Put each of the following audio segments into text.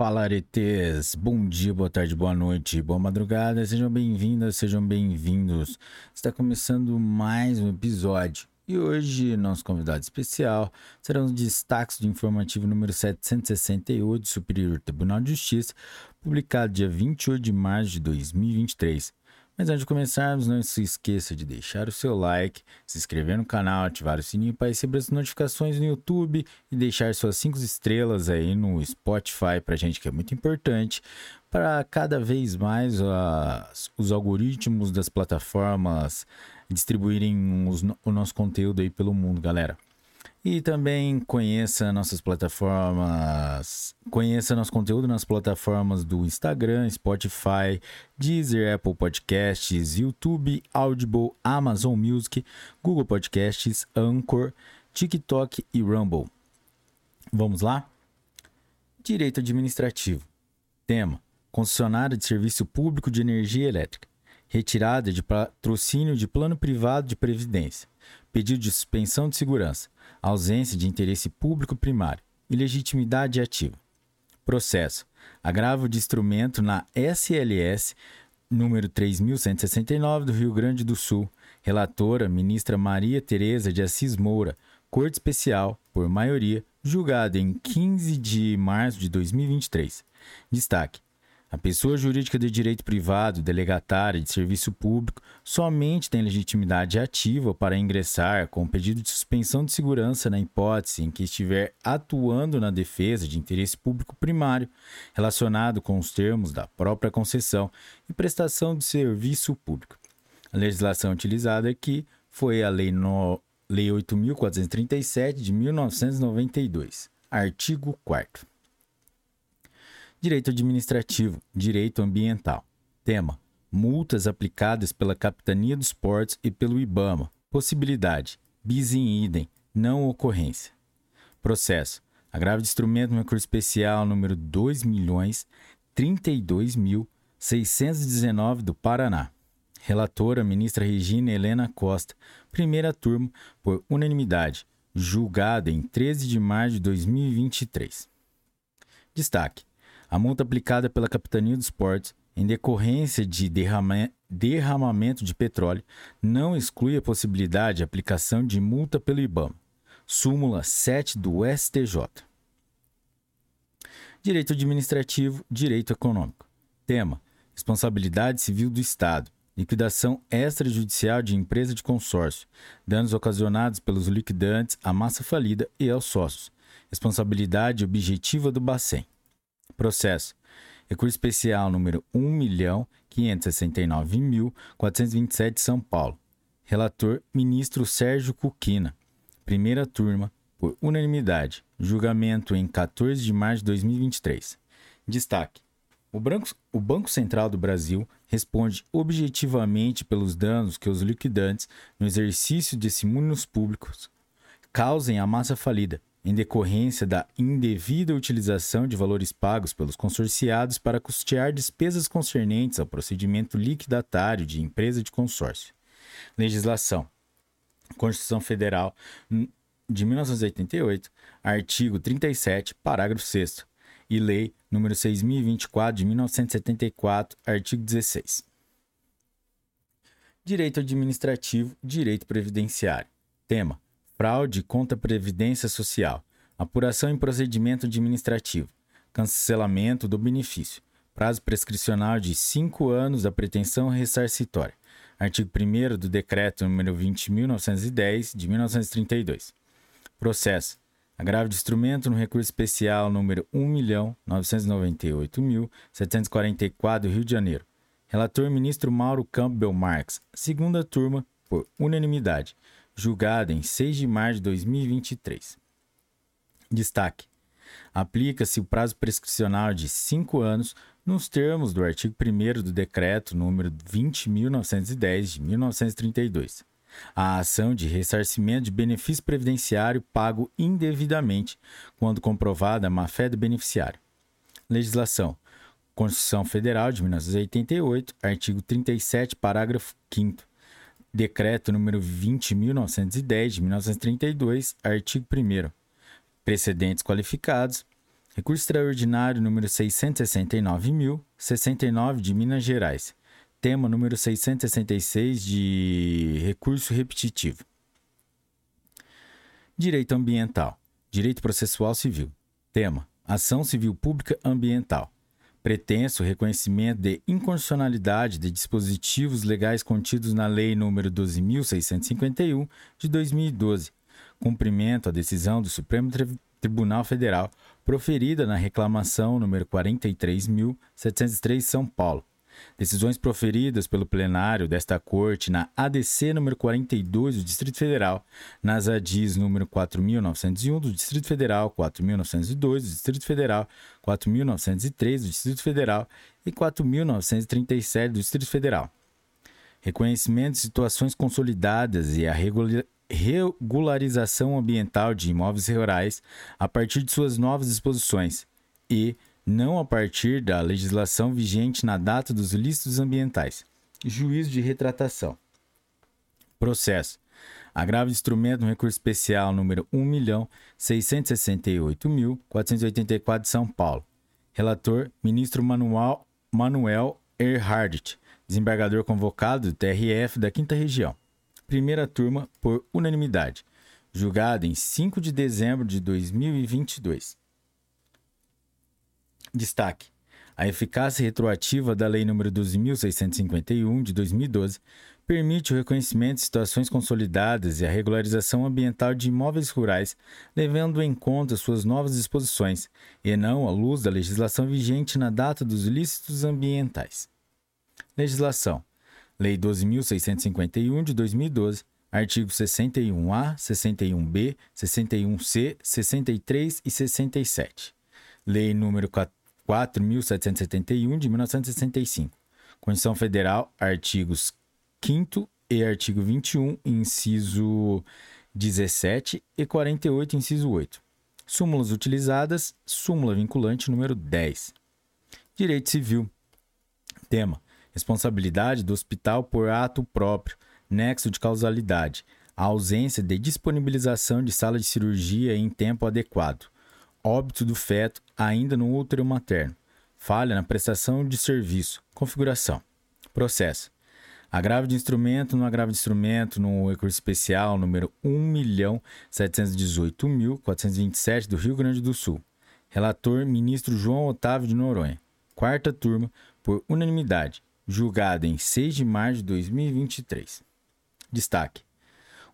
Fala aretes, bom dia, boa tarde, boa noite, boa madrugada, sejam bem-vindas, sejam bem-vindos. Está começando mais um episódio e hoje nosso convidado especial serão os destaques do informativo número 768 do Superior Tribunal de Justiça, publicado dia 28 de março de 2023. Mas antes de começarmos, não se esqueça de deixar o seu like, se inscrever no canal, ativar o sininho para receber as notificações no YouTube e deixar suas 5 estrelas aí no Spotify para gente que é muito importante para cada vez mais uh, os algoritmos das plataformas distribuírem os, o nosso conteúdo aí pelo mundo, galera. E também conheça nossas plataformas, conheça nosso conteúdo nas plataformas do Instagram, Spotify, Deezer, Apple Podcasts, YouTube, Audible, Amazon Music, Google Podcasts, Anchor, TikTok e Rumble. Vamos lá? Direito administrativo. Tema: concessionária de serviço público de energia elétrica. Retirada de patrocínio de plano privado de previdência. Pedido de suspensão de segurança ausência de interesse público primário, ilegitimidade ativa. Processo: agravo de instrumento na SLS número 3169 do Rio Grande do Sul. Relatora: ministra Maria Tereza de Assis Moura. Corte Especial, por maioria, julgada em 15 de março de 2023. Destaque: a pessoa jurídica de direito privado, delegatária de serviço público, somente tem legitimidade ativa para ingressar com pedido de suspensão de segurança na hipótese em que estiver atuando na defesa de interesse público primário relacionado com os termos da própria concessão e prestação de serviço público. A legislação utilizada aqui foi a Lei, no... Lei 8.437 de 1992, artigo 4 Direito administrativo, direito ambiental. Tema: multas aplicadas pela Capitania dos Portos e pelo IBAMA. Possibilidade: bis in idem, não ocorrência. Processo: agravo de instrumento no recurso especial número 2.032.619 do Paraná. Relatora: ministra Regina Helena Costa. Primeira turma, por unanimidade. Julgada em 13 de março de 2023. Destaque: a multa aplicada pela Capitania dos Portos em decorrência de derrama derramamento de petróleo não exclui a possibilidade de aplicação de multa pelo IBAMA. Súmula 7 do STJ. Direito administrativo, direito econômico. Tema: responsabilidade civil do Estado. Liquidação extrajudicial de empresa de consórcio. Danos ocasionados pelos liquidantes à massa falida e aos sócios. Responsabilidade objetiva do Bacen. Processo. Recurso especial número 1.569.427 São Paulo. Relator ministro Sérgio Cuquina. Primeira turma, por unanimidade. Julgamento em 14 de março de 2023. Destaque: o Banco, o Banco Central do Brasil responde objetivamente pelos danos que os liquidantes, no exercício de simulos públicos, causem à massa falida, em decorrência da indevida utilização de valores pagos pelos consorciados para custear despesas concernentes ao procedimento liquidatário de empresa de consórcio. Legislação. Constituição Federal de 1988, artigo 37, parágrafo 6 e Lei número 6024 de 1974, artigo 16. Direito administrativo, direito previdenciário. Tema: fraude contra Previdência Social, apuração em procedimento administrativo, cancelamento do benefício, prazo prescricional de 5 anos da pretensão ressarcitória. Artigo 1 do Decreto nº 20.910, de 1932. Processo. Agravo de instrumento no recurso especial número 1.998.744 do Rio de Janeiro. Relator ministro Mauro Campbell Marques. Segunda turma, por unanimidade julgada em 6 de março de 2023. Destaque: aplica-se o prazo prescricional de 5 anos nos termos do artigo 1 do Decreto número 20.910 de 1932. A ação de ressarcimento de benefício previdenciário pago indevidamente, quando comprovada a má-fé do beneficiário. Legislação: Constituição Federal de 1988, artigo 37, parágrafo 5 Decreto número 20.910 de 1932, artigo 1 Precedentes qualificados. Recurso extraordinário número 669.069 de Minas Gerais. Tema número 666 de recurso repetitivo. Direito ambiental. Direito processual civil. Tema: Ação civil pública ambiental. Pretenso reconhecimento de inconstitucionalidade de dispositivos legais contidos na Lei nº 12.651 de 2012. Cumprimento à decisão do Supremo Tribunal Federal proferida na reclamação número 43.703 São Paulo Decisões proferidas pelo plenário desta Corte na ADC número 42 do Distrito Federal, nas ADIs número 4901 do Distrito Federal, 4902 do Distrito Federal, 4903 do Distrito Federal e 4937 do Distrito Federal. Reconhecimento de situações consolidadas e a regularização ambiental de imóveis rurais a partir de suas novas disposições e não a partir da legislação vigente na data dos ilícitos ambientais. Juízo de retratação. Processo. Agravo de instrumento no recurso especial número 1.668.484 de São Paulo. Relator, ministro Manuel, Manuel Erhardt, desembargador convocado do TRF da 5 Região. Primeira turma por unanimidade. Julgado em 5 de dezembro de 2022. Destaque: a eficácia retroativa da Lei nº 12.651 de 2012 permite o reconhecimento de situações consolidadas e a regularização ambiental de imóveis rurais, levando em conta suas novas disposições, e não à luz da legislação vigente na data dos ilícitos ambientais. Legislação: Lei 12.651 de 2012, artigos 61A, 61B, 61C, 63 e 67. Lei número 4.771 de 1965. Constituição Federal, artigos 5 e artigo 21, inciso 17 e 48, inciso 8. Súmulas utilizadas, súmula vinculante número 10. Direito Civil. Tema: Responsabilidade do hospital por ato próprio, nexo de causalidade, a ausência de disponibilização de sala de cirurgia em tempo adequado, óbito do feto ainda no útero materno, falha na prestação de serviço, configuração, processo. Agravo de instrumento no agravo de instrumento no recurso especial número 1.718.427 do Rio Grande do Sul. Relator, ministro João Otávio de Noronha. Quarta turma, por unanimidade, julgado em 6 de março de 2023. Destaque: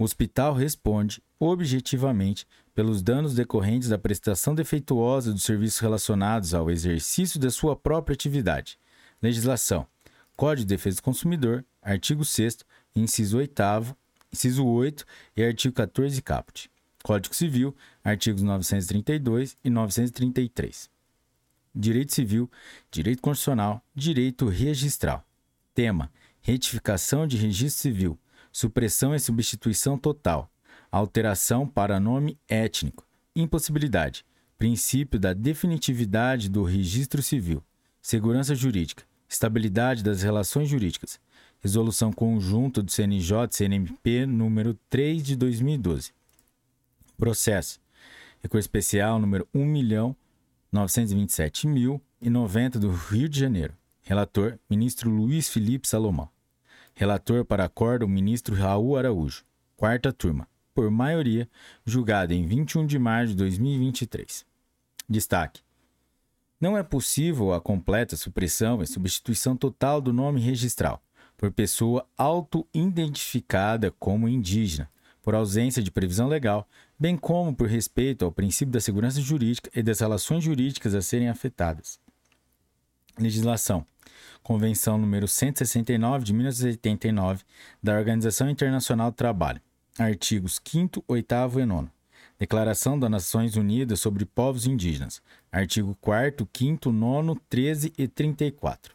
o hospital responde objetivamente pelos danos decorrentes da prestação defeituosa dos serviços relacionados ao exercício da sua própria atividade. Legislação: Código de Defesa do Consumidor, artigo 6, inciso 8, inciso 8 e artigo 14 caput. Código Civil, artigos 932 e 933. Direito Civil, Direito Constitucional, Direito Registral. Tema: Retificação de Registro Civil supressão e substituição total, alteração para nome étnico, impossibilidade, princípio da definitividade do registro civil, segurança jurídica, estabilidade das relações jurídicas, resolução conjunta do CNJ CNMP número 3 de 2012. Processo. Recurso especial número 1.927.090 do Rio de Janeiro. Relator: Ministro Luiz Felipe Salomão. Relator para acordo, ministro Raul Araújo. Quarta turma. Por maioria, julgada em 21 de março de 2023. Destaque. Não é possível a completa supressão e substituição total do nome registral por pessoa auto-identificada como indígena, por ausência de previsão legal, bem como por respeito ao princípio da segurança jurídica e das relações jurídicas a serem afetadas. Legislação. Convenção número 169 de 1989 da Organização Internacional do Trabalho. Artigos 5 8 e 9. Declaração das Nações Unidas sobre Povos Indígenas. Artigo 4 5 9, 13 e 34.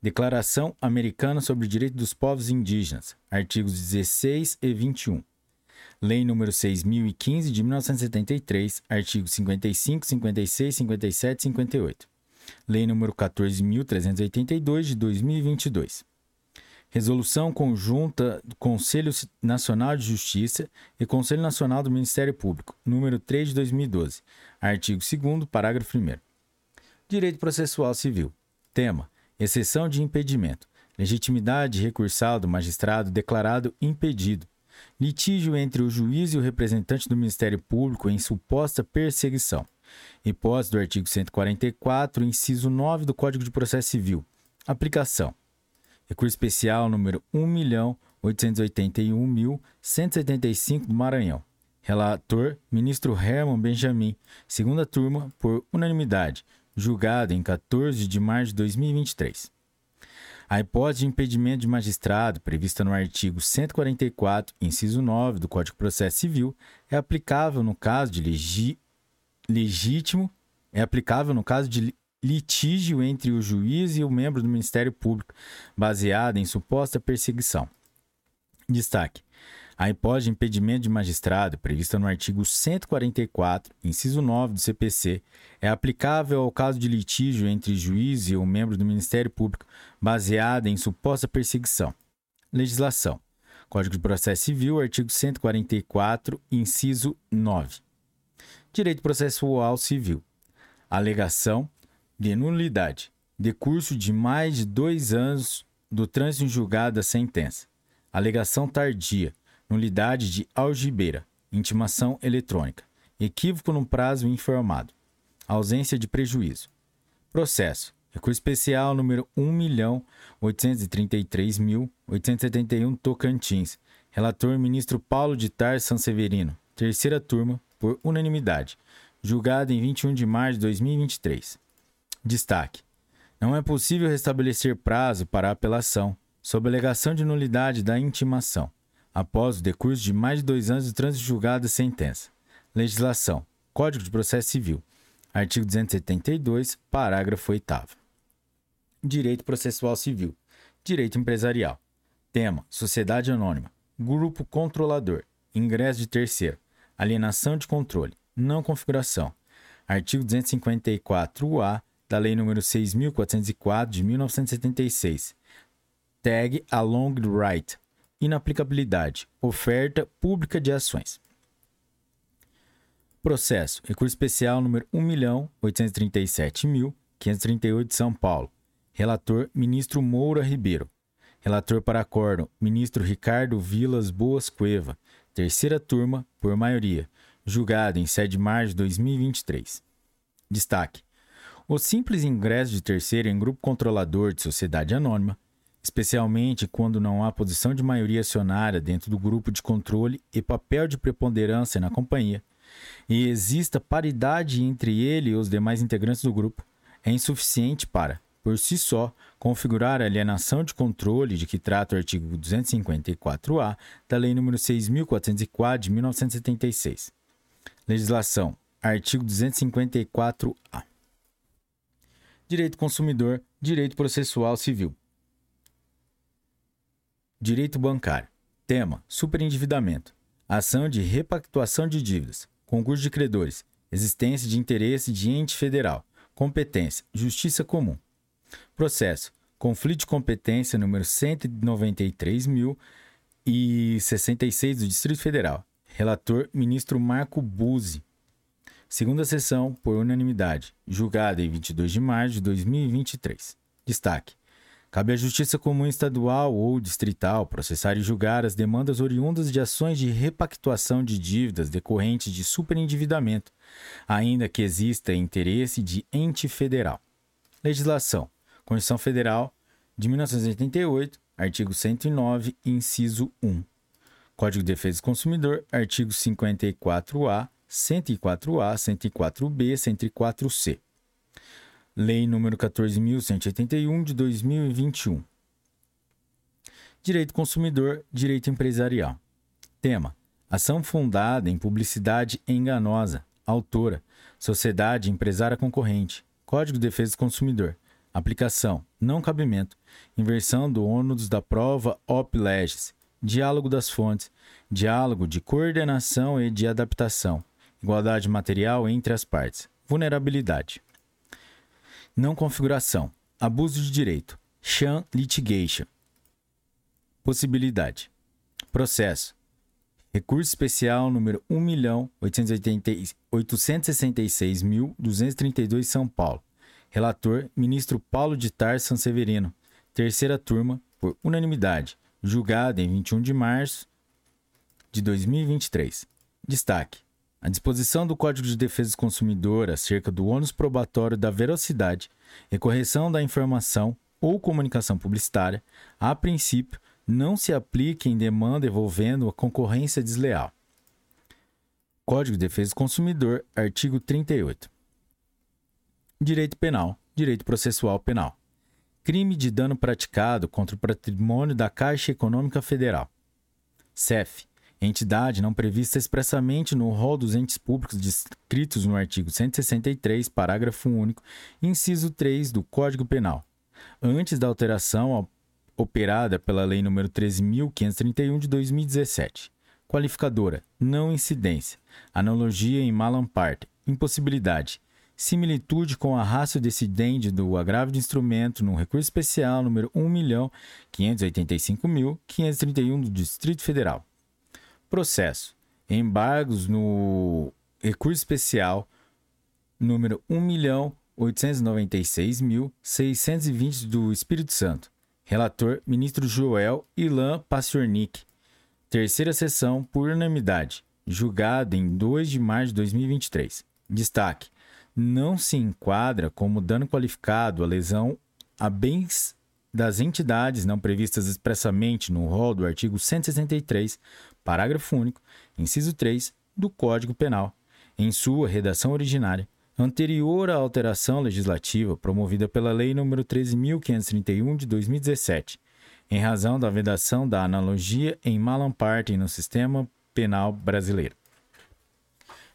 Declaração Americana sobre o Direito dos Povos Indígenas. Artigos 16 e 21. Lei nº 6015 de 1973, artigos 55, 56, 57 e 58. Lei nº 14.382 de 2022. Resolução conjunta do Conselho Nacional de Justiça e Conselho Nacional do Ministério Público, número 3 de 2012, artigo 2 parágrafo 1 Direito processual civil. Tema: exceção de impedimento. Legitimidade recursal do magistrado declarado impedido. Litígio entre o juiz e o representante do Ministério Público em suposta perseguição. Hipótese do artigo 144, inciso 9 do Código de Processo Civil. Aplicação. Recurso especial número 1.881.175 do Maranhão. Relator, ministro Herman Benjamin. Segunda turma, por unanimidade. Julgado em 14 de março de 2023. A hipótese de impedimento de magistrado, prevista no artigo 144, inciso 9 do Código de Processo Civil, é aplicável no caso de legítimo, é aplicável no caso de litígio entre o juiz e o membro do Ministério Público, baseado em suposta perseguição. Destaque: a hipótese de impedimento de magistrado, prevista no artigo 144, inciso 9 do CPC, é aplicável ao caso de litígio entre juiz e o membro do Ministério Público, baseada em suposta perseguição. Legislação: Código de Processo Civil, artigo 144, inciso 9. Direito processual civil. Alegação de nulidade, decurso de mais de dois anos do trânsito em julgado da sentença, alegação tardia, nulidade de algibeira, intimação eletrônica, equívoco no prazo informado, ausência de prejuízo. Processo. Recurso especial número 1.833.871 Tocantins. Relator ministro Paulo de Tar Sanseverino. Terceira turma, por unanimidade. Julgado em 21 de março de 2023. Destaque: Não é possível restabelecer prazo para apelação, sob alegação de nulidade da intimação, após o decurso de mais de dois anos do trânsito julgado sentença. Legislação: Código de Processo Civil, artigo 272, parágrafo 8. Direito Processual Civil, Direito Empresarial. Tema: Sociedade Anônima, Grupo Controlador, Ingresso de Terceiro, Alienação de Controle, Não Configuração. Artigo 254-A da Lei nº 6.404 de 1976. Tag along the right. Inaplicabilidade. Oferta pública de ações. Processo. Recurso especial número 1.837.538 de São Paulo. Relator: Ministro Moura Ribeiro. Relator para acórdão: Ministro Ricardo Vilas Boas Cueva. Terceira turma, por maioria. Julgado em 7 de março de 2023. Destaque: o simples ingresso de terceiro em grupo controlador de sociedade anônima, especialmente quando não há posição de maioria acionária dentro do grupo de controle e papel de preponderância na companhia, e exista paridade entre ele e os demais integrantes do grupo, é insuficiente para, por si só, configurar a alienação de controle de que trata o artigo 254-A da Lei nº 6.404 de 1976. Legislação. Artigo 254-A. Direito consumidor, direito processual civil. Direito bancário. Tema: superendividamento. Ação de repactuação de dívidas. Concurso de credores. Existência de interesse de ente federal. Competência: justiça comum. Processo: conflito de competência número 193.066 do Distrito Federal. Relator: ministro Marco Buzzi. Segunda sessão, por unanimidade, julgada em 22 de março de 2023. Destaque: Cabe à Justiça Comum Estadual ou Distrital processar e julgar as demandas oriundas de ações de repactuação de dívidas decorrentes de superendividamento, ainda que exista interesse de ente federal. Legislação: Constituição Federal de 1988, artigo 109, inciso 1. Código de Defesa do Consumidor, artigo 54-A 104A, 104B, 104C. Lei nº 14.181 de 2021. Direito consumidor, direito empresarial. Tema: Ação fundada em publicidade enganosa. Autora: Sociedade Empresária Concorrente. Código de Defesa do Consumidor. Aplicação: Não cabimento. Inversão do ônus da prova op legis. Diálogo das fontes. Diálogo de coordenação e de adaptação igualdade material entre as partes, vulnerabilidade. Não configuração, abuso de direito, sham litigation. Possibilidade. Processo. Recurso especial número 1.866.232 São Paulo. Relator: Ministro Paulo de Tarso Severino. Terceira turma, por unanimidade. Julgado em 21 de março de 2023. Destaque: a disposição do Código de Defesa do Consumidor acerca do ônus probatório da velocidade e correção da informação ou comunicação publicitária, a princípio, não se aplica em demanda envolvendo a concorrência desleal. Código de Defesa do Consumidor, artigo 38. Direito Penal, Direito Processual Penal. Crime de dano praticado contra o patrimônio da Caixa Econômica Federal. CEF entidade não prevista expressamente no rol dos entes públicos descritos no artigo 163, parágrafo único, inciso 3 do Código Penal. Antes da alteração operada pela Lei nº 13.531 de 2017. Qualificadora: não incidência. Analogia em malamparte, impossibilidade. Similitude com a ratio decidente do agravo de instrumento no recurso especial número 1.585.531 do Distrito Federal. Processo. Embargos no recurso especial número 1.896.620 do Espírito Santo. Relator: Ministro Joel Ilan Paciornik. Terceira sessão por unanimidade. Julgado em 2 de março de 2023. Destaque: não se enquadra como dano qualificado a lesão a bens das entidades não previstas expressamente no rol do artigo 163 parágrafo único, inciso 3, do Código Penal, em sua redação originária, anterior à alteração legislativa promovida pela Lei nº 13.531 de 2017, em razão da vedação da analogia em malam partem no sistema penal brasileiro.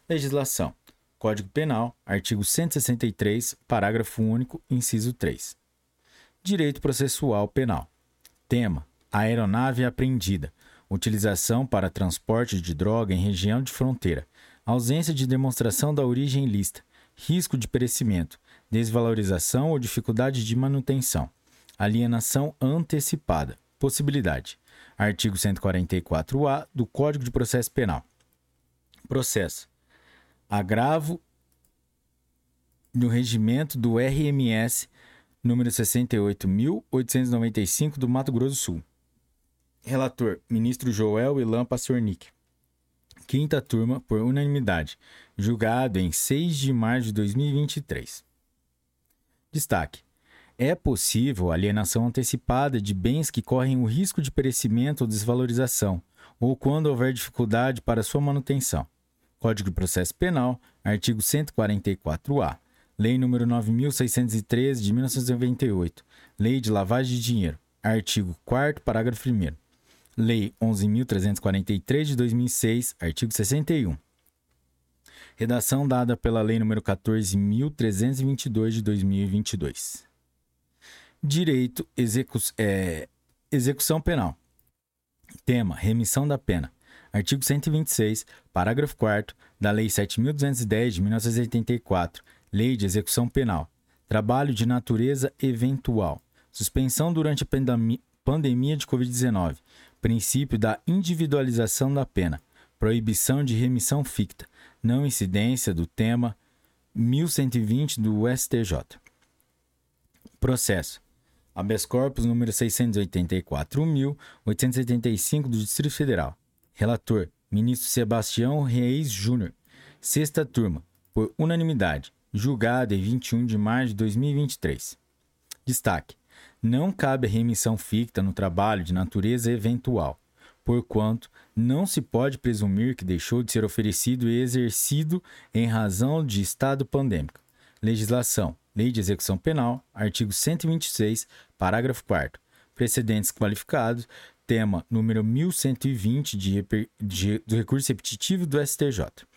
Legislação. Código Penal, artigo 163, parágrafo único, inciso 3. Direito processual penal. Tema: aeronave apreendida utilização para transporte de droga em região de fronteira, ausência de demonstração da origem lista, risco de perecimento, desvalorização ou dificuldade de manutenção, alienação antecipada, possibilidade. Artigo 144-A do Código de Processo Penal. Processo. Agravo no regimento do RMS número 68.895 do Mato Grosso do Sul Relator: Ministro Joel Ilan Passornik. Quinta turma, por unanimidade. Julgado em 6 de março de 2023. Destaque: é possível alienação antecipada de bens que correm o risco de perecimento ou desvalorização, ou quando houver dificuldade para sua manutenção. Código de Processo Penal, artigo 144-A. Lei nº 9613 de 1998. Lei de Lavagem de Dinheiro. Artigo 4 parágrafo 1 Lei 11.343 de 2006, artigo 61. Redação dada pela Lei nº 14.322 de 2022. Direito execu é, execução penal. Tema: remissão da pena. Artigo 126, parágrafo 4 da Lei 7.210 de 1984, Lei de Execução Penal. Trabalho de natureza eventual. Suspensão durante a pandemia de Covid-19 princípio da individualização da pena, proibição de remissão ficta, não incidência do tema 1120 do STJ. Processo. Habeas corpus número 684.875 do Distrito Federal. Relator: Ministro Sebastião Reis Júnior. Sexta turma, por unanimidade, julgado em 21 de março de 2023. Destaque: não cabe remissão ficta no trabalho de natureza eventual, porquanto não se pode presumir que deixou de ser oferecido e exercido em razão de estado pandêmico. Legislação. Lei de Execução Penal, artigo 126, parágrafo 4 Precedentes qualificados, tema número 1120 de, de, do recurso repetitivo do STJ.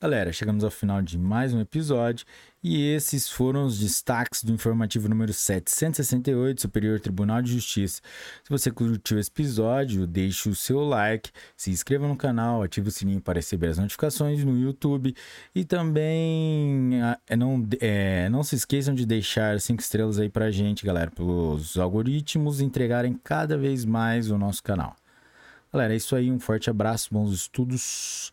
Galera, chegamos ao final de mais um episódio e esses foram os destaques do informativo número 768, Superior Tribunal de Justiça. Se você curtiu esse episódio, deixe o seu like, se inscreva no canal, ative o sininho para receber as notificações no YouTube e também é, não, é, não se esqueçam de deixar cinco estrelas aí pra gente, galera, para os algoritmos entregarem cada vez mais o nosso canal. Galera, é isso aí, um forte abraço, bons estudos.